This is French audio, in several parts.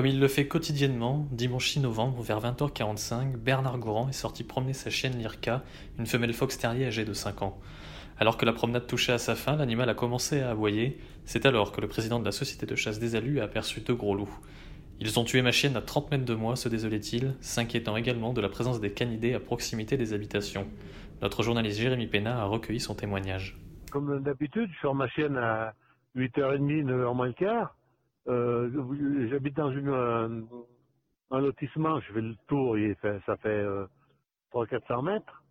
Comme il le fait quotidiennement, dimanche 6 novembre, vers 20h45, Bernard Gourand est sorti promener sa chienne Lirka, une femelle fox terrier âgée de 5 ans. Alors que la promenade touchait à sa fin, l'animal a commencé à aboyer. C'est alors que le président de la société de chasse des Alus a aperçu deux gros loups. Ils ont tué ma chienne à 30 mètres de moi, se désolait-il, s'inquiétant également de la présence des canidés à proximité des habitations. Notre journaliste Jérémy Pénat a recueilli son témoignage. Comme d'habitude, je sors ma chienne à 8h30, 9h moins le quart. Euh, J'habite dans une, euh, un lotissement, je fais le tour, fait, ça fait euh, 300-400 mètres.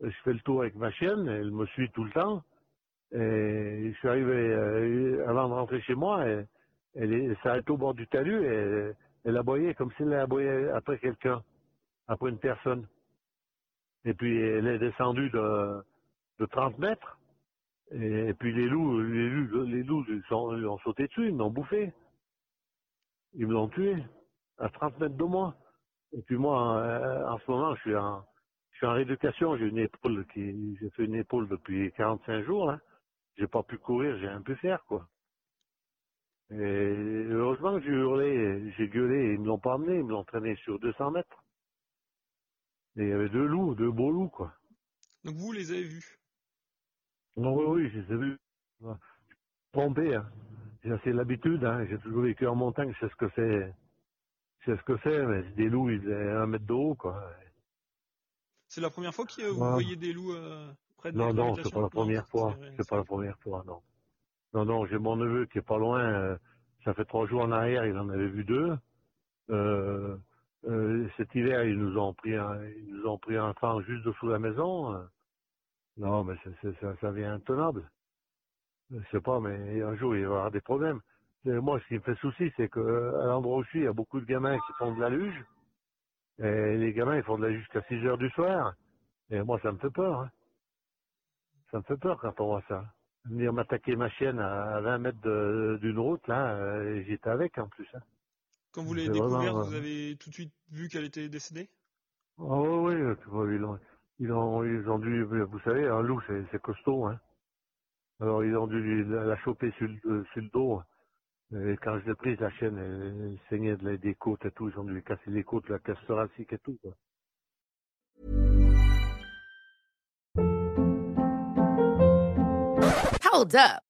Je fais le tour avec ma chienne, elle me suit tout le temps. Et je suis arrivé, euh, avant de rentrer chez moi, est- elle s'arrête au bord du talus et elle aboyait comme si elle aboyait après quelqu'un, après une personne. Et puis elle est descendue de, de 30 mètres. Et, puis les loups, les loups, les loups ils sont, ont sauté dessus, ils m'ont bouffé. Ils me l'ont tué à 30 mètres de moi. Et puis moi, euh, en ce moment, je suis en, je suis en rééducation. J'ai une épaule qui, j'ai fait une épaule depuis 45 jours. Là. J'ai pas pu courir, j'ai rien pu faire quoi. Et heureusement que j'ai hurlé, j'ai gueulé, ils me l'ont pas amené, ils me l'ont traîné sur 200 mètres. Et il y avait deux loups, deux beaux loups quoi. Donc vous les avez vus? Non, oui, oui, je les ai vus. Ouais. Trompé, hein. J'ai assez l'habitude, hein. J'ai toujours vécu en montagne, je sais ce que c'est. Je sais ce que c'est, mais c'est des loups, ils faisaient un mètre de haut, quoi. C'est la première fois que vous Ouais. voyez des loups euh, près de Non, non, c'est pas la première fois. c'est- pas la première fois, non. Non, non, j'ai mon neveu qui est pas loin. euh, ça fait trois jours en arrière, il en avait vu deux. Euh, cet hiver, ils nous ont pris un, ils nous ont pris un enfant juste dessous la maison. Euh. Non, mais c'est- ça, ça devient intenable. Je sais pas, mais un jour, il va y avoir des problèmes. Et moi, ce qui me fait souci, c'est que euh, à l'endroit où je suis, il y a beaucoup de gamins qui font de la luge. Et les gamins, ils font de la luge jusqu'à 6 heures du soir. Et moi, ça me fait peur. hein. Ça me fait peur quand on voit ça. Venir m'attaquer ma chienne à 20 mètres d'une route, là, euh, j'étais avec en plus. Hein. Quand vous l'avez découverte, vraiment, vous euh, avez tout de suite vu qu'elle était décédée? Oh oui, oui, ils ont, ils ont, dû, vous savez, un loup, c'est costaud. Hein. Alors, ils ont dû la choper sur le, sur le dos. Et quand je l'ai prise, la chienne, elle, saignait des côtes et tout. Ils ont dû casser les côtes, la casse thoracique et tout. Hold up.